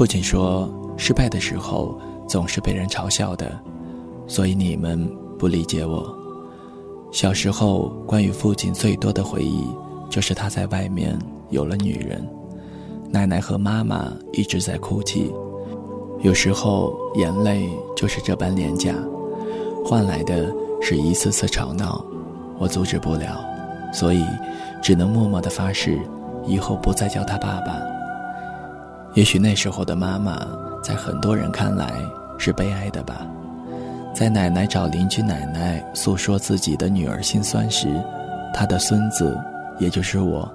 父亲说：“失败的时候总是被人嘲笑的，所以你们不理解我。”小时候，关于父亲最多的回忆就是他在外面有了女人。奶奶和妈妈一直在哭泣，有时候眼泪就是这般廉价，换来的是一次次吵闹。我阻止不了，所以只能默默地发誓，以后不再叫他爸爸。也许那时候的妈妈，在很多人看来是悲哀的吧。在奶奶找邻居奶奶诉说自己的女儿心酸时，她的孙子，也就是我，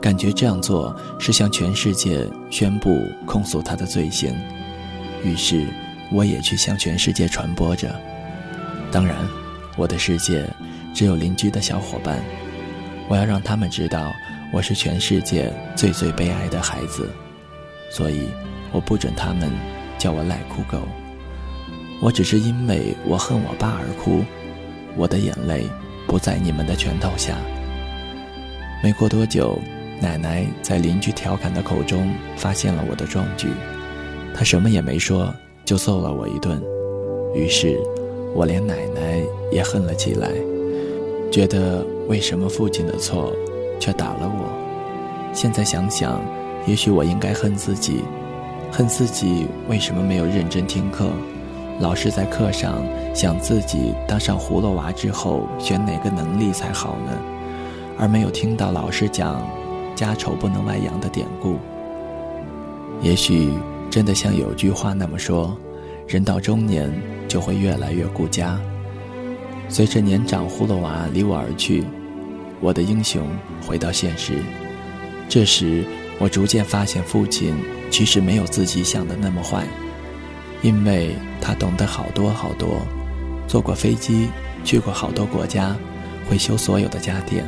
感觉这样做是向全世界宣布控诉他的罪行，于是我也去向全世界传播着。当然，我的世界只有邻居的小伙伴，我要让他们知道我是全世界最最悲哀的孩子。所以，我不准他们叫我赖哭狗。我只是因为我恨我爸而哭，我的眼泪不在你们的拳头下。没过多久，奶奶在邻居调侃的口中发现了我的壮举，她什么也没说，就揍了我一顿。于是，我连奶奶也恨了起来，觉得为什么父亲的错，却打了我？现在想想。也许我应该恨自己，恨自己为什么没有认真听课，老是在课上想自己当上葫芦娃之后选哪个能力才好呢，而没有听到老师讲“家丑不能外扬”的典故。也许真的像有句话那么说，人到中年就会越来越顾家。随着年长葫芦娃离我而去，我的英雄回到现实，这时。我逐渐发现，父亲其实没有自己想的那么坏，因为他懂得好多好多，坐过飞机，去过好多国家，会修所有的家电。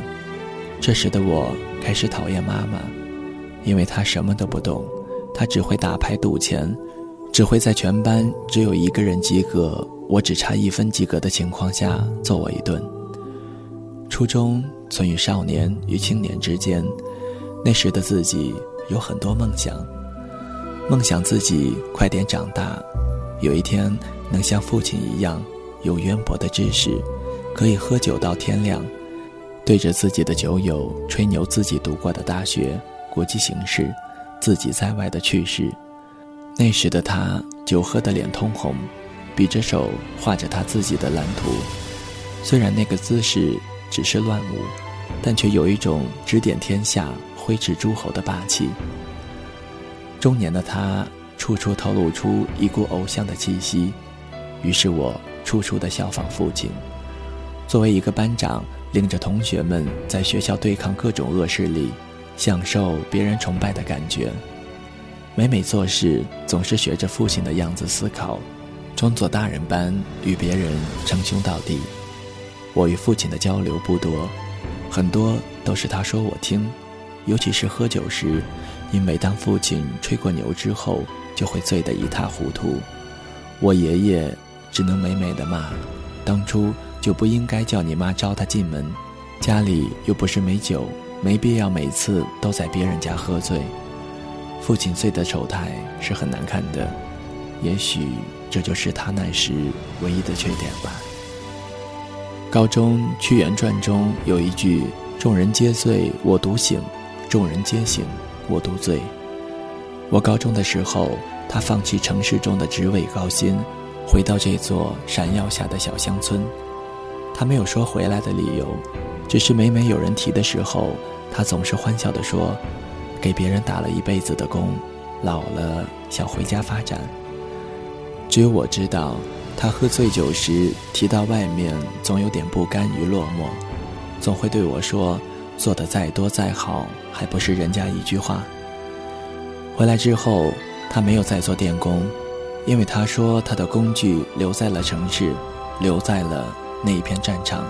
这时的我开始讨厌妈妈，因为她什么都不懂，她只会打牌赌钱，只会在全班只有一个人及格，我只差一分及格的情况下揍我一顿。初中存于少年与青年之间。那时的自己有很多梦想，梦想自己快点长大，有一天能像父亲一样有渊博的知识，可以喝酒到天亮，对着自己的酒友吹牛自己读过的大学、国际形势、自己在外的趣事。那时的他酒喝得脸通红，比着手画着他自己的蓝图，虽然那个姿势只是乱舞，但却有一种指点天下。挥斥诸侯的霸气。中年的他处处透露出一股偶像的气息，于是我处处的效仿父亲。作为一个班长，领着同学们在学校对抗各种恶势力，享受别人崇拜的感觉。每每做事，总是学着父亲的样子思考，装作大人般与别人称兄道弟。我与父亲的交流不多，很多都是他说我听。尤其是喝酒时，因为当父亲吹过牛之后，就会醉得一塌糊涂。我爷爷只能美美的骂：“当初就不应该叫你妈招他进门，家里又不是没酒，没必要每次都在别人家喝醉。”父亲醉的丑态是很难看的，也许这就是他那时唯一的缺点吧。高中《屈原传》中有一句：“众人皆醉我独醒。”众人皆醒，我独醉。我高中的时候，他放弃城市中的职位高薪，回到这座闪耀下的小乡村。他没有说回来的理由，只是每每有人提的时候，他总是欢笑地说：“给别人打了一辈子的工，老了想回家发展。”只有我知道，他喝醉酒时提到外面，总有点不甘与落寞，总会对我说。做的再多再好，还不是人家一句话。回来之后，他没有再做电工，因为他说他的工具留在了城市，留在了那一片战场。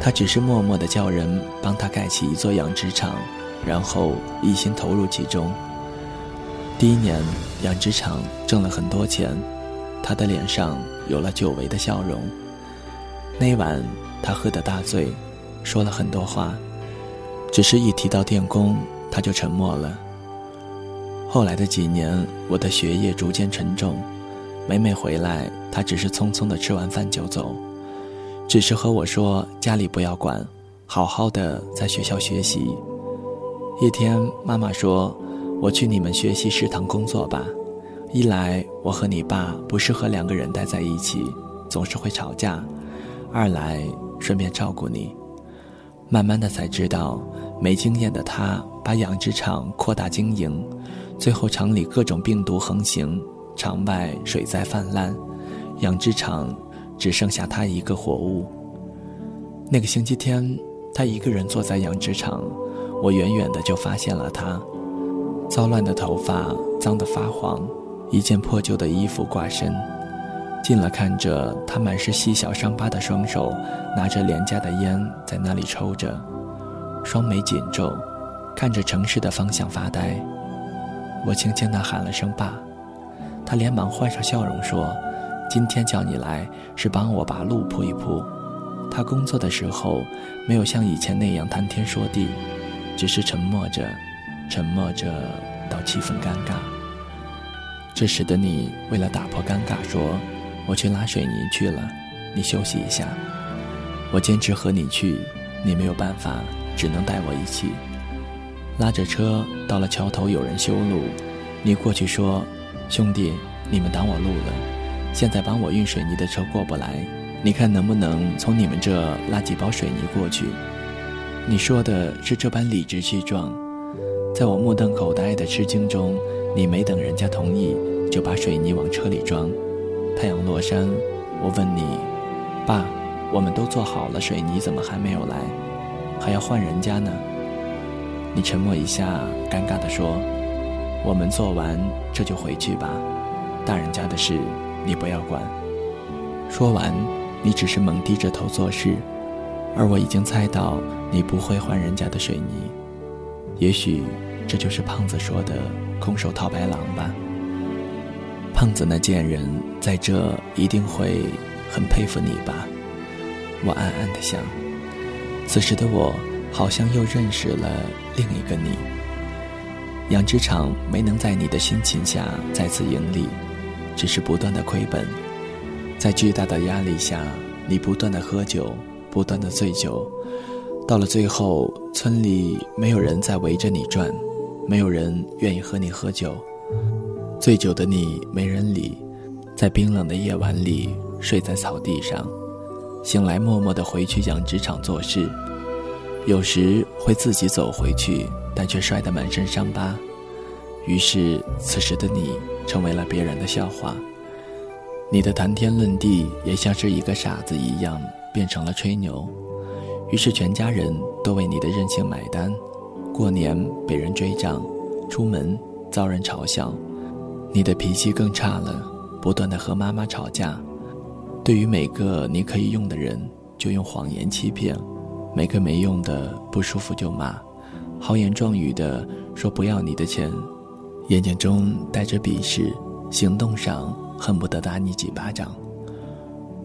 他只是默默的叫人帮他盖起一座养殖场，然后一心投入其中。第一年，养殖场挣了很多钱，他的脸上有了久违的笑容。那晚，他喝得大醉，说了很多话。只是一提到电工，他就沉默了。后来的几年，我的学业逐渐沉重，每每回来，他只是匆匆的吃完饭就走，只是和我说家里不要管，好好的在学校学习。一天，妈妈说：“我去你们学习食堂工作吧。”一来我和你爸不适合两个人待在一起，总是会吵架；二来顺便照顾你。慢慢的才知道，没经验的他把养殖场扩大经营，最后厂里各种病毒横行，场外水灾泛滥，养殖场只剩下他一个活物。那个星期天，他一个人坐在养殖场，我远远的就发现了他，糟乱的头发脏得发黄。一件破旧的衣服挂身，近了看着他满是细小伤疤的双手，拿着廉价的烟在那里抽着，双眉紧皱，看着城市的方向发呆。我轻轻地喊了声“爸”，他连忙换上笑容说：“今天叫你来是帮我把路铺一铺。”他工作的时候没有像以前那样谈天说地，只是沉默着，沉默着到气氛尴尬。这时的你为了打破尴尬，说：“我去拉水泥去了，你休息一下。”我坚持和你去，你没有办法，只能带我一起。拉着车到了桥头，有人修路，你过去说：“兄弟，你们挡我路了，现在帮我运水泥的车过不来，你看能不能从你们这拉几包水泥过去？”你说的是这般理直气壮，在我目瞪口呆的吃惊中。你没等人家同意，就把水泥往车里装。太阳落山，我问你：“爸，我们都做好了，水泥怎么还没有来？还要换人家呢？”你沉默一下，尴尬地说：“我们做完这就回去吧，大人家的事你不要管。”说完，你只是猛低着头做事，而我已经猜到你不会换人家的水泥。也许这就是胖子说的。空手套白狼吧，胖子那贱人在这一定会很佩服你吧？我暗暗的想。此时的我好像又认识了另一个你。养殖场没能在你的辛勤下再次盈利，只是不断的亏本。在巨大的压力下，你不断的喝酒，不断的醉酒，到了最后，村里没有人再围着你转。没有人愿意和你喝酒，醉酒的你没人理，在冰冷的夜晚里睡在草地上，醒来默默地回去养殖场做事，有时会自己走回去，但却摔得满身伤疤。于是，此时的你成为了别人的笑话，你的谈天论地也像是一个傻子一样变成了吹牛，于是全家人都为你的任性买单。过年被人追账，出门遭人嘲笑，你的脾气更差了，不断的和妈妈吵架。对于每个你可以用的人，就用谎言欺骗；每个没用的不舒服就骂，豪言壮语的说不要你的钱，眼睛中带着鄙视，行动上恨不得打你几巴掌。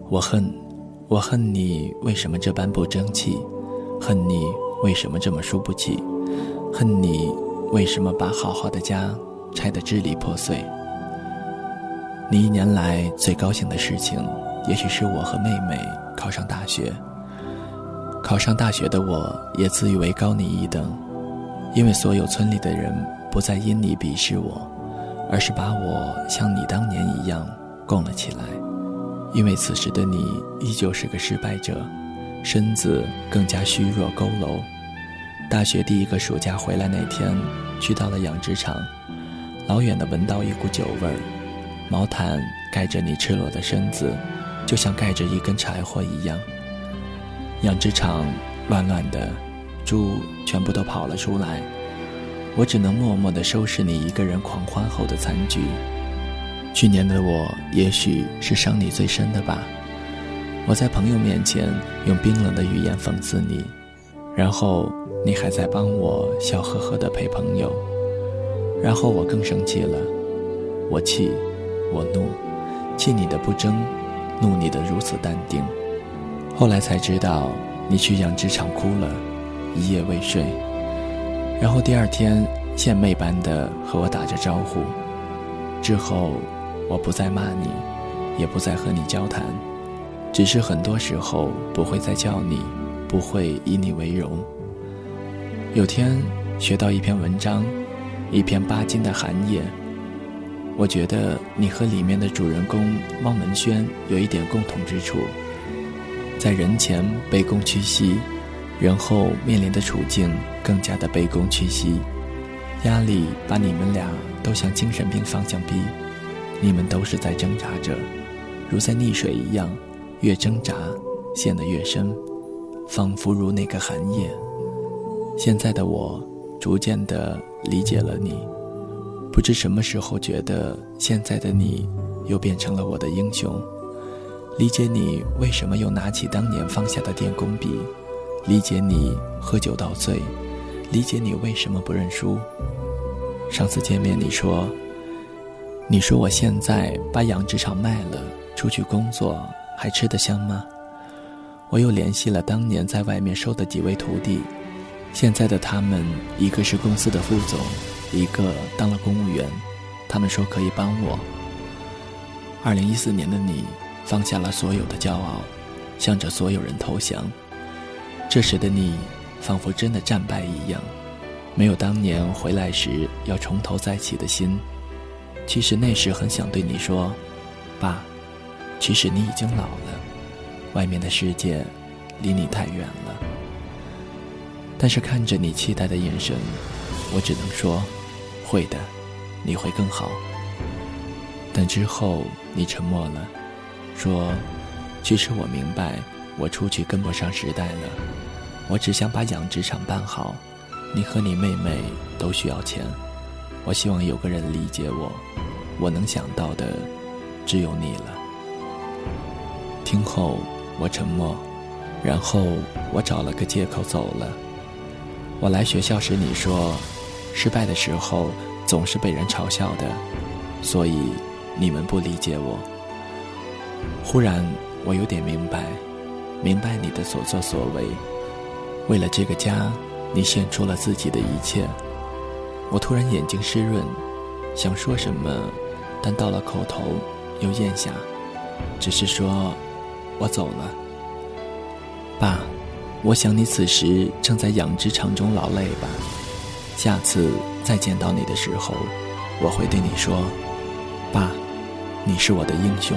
我恨，我恨你为什么这般不争气，恨你为什么这么输不起。恨你为什么把好好的家拆得支离破碎？你一年来最高兴的事情，也许是我和妹妹考上大学。考上大学的我，也自以为高你一等，因为所有村里的人不再因你鄙视我，而是把我像你当年一样供了起来。因为此时的你依旧是个失败者，身子更加虚弱佝偻。大学第一个暑假回来那天，去到了养殖场，老远的闻到一股酒味儿，毛毯盖着你赤裸的身子，就像盖着一根柴火一样。养殖场乱乱的，猪全部都跑了出来，我只能默默地收拾你一个人狂欢后的残局。去年的我，也许是伤你最深的吧。我在朋友面前用冰冷的语言讽刺你。然后你还在帮我笑呵呵的陪朋友，然后我更生气了，我气，我怒，气你的不争，怒你的如此淡定。后来才知道你去养殖场哭了，一夜未睡。然后第二天献媚般的和我打着招呼。之后，我不再骂你，也不再和你交谈，只是很多时候不会再叫你，不会以你为荣。有天学到一篇文章，一篇巴金的《寒夜》，我觉得你和里面的主人公汪文轩有一点共同之处，在人前卑躬屈膝。人后面临的处境更加的卑躬屈膝，压力把你们俩都向精神病方向逼，你们都是在挣扎着，如在溺水一样，越挣扎陷得越深，仿佛如那个寒夜。现在的我逐渐的理解了你，不知什么时候觉得现在的你又变成了我的英雄，理解你为什么又拿起当年放下的电工笔。理解你喝酒到醉，理解你为什么不认输。上次见面你说，你说我现在把养殖场卖了，出去工作还吃得香吗？我又联系了当年在外面收的几位徒弟，现在的他们一个是公司的副总，一个当了公务员，他们说可以帮我。二零一四年的你放下了所有的骄傲，向着所有人投降。这时的你，仿佛真的战败一样，没有当年回来时要从头再起的心。其实那时很想对你说：“爸，其实你已经老了，外面的世界离你太远了。”但是看着你期待的眼神，我只能说：“会的，你会更好。”但之后你沉默了，说：“其实我明白。”我出去跟不上时代了，我只想把养殖场办好。你和你妹妹都需要钱，我希望有个人理解我。我能想到的只有你了。听后我沉默，然后我找了个借口走了。我来学校时你说，失败的时候总是被人嘲笑的，所以你们不理解我。忽然我有点明白。明白你的所作所为，为了这个家，你献出了自己的一切。我突然眼睛湿润，想说什么，但到了口头又咽下，只是说：“我走了。”爸，我想你此时正在养殖场中劳累吧。下次再见到你的时候，我会对你说：“爸，你是我的英雄。”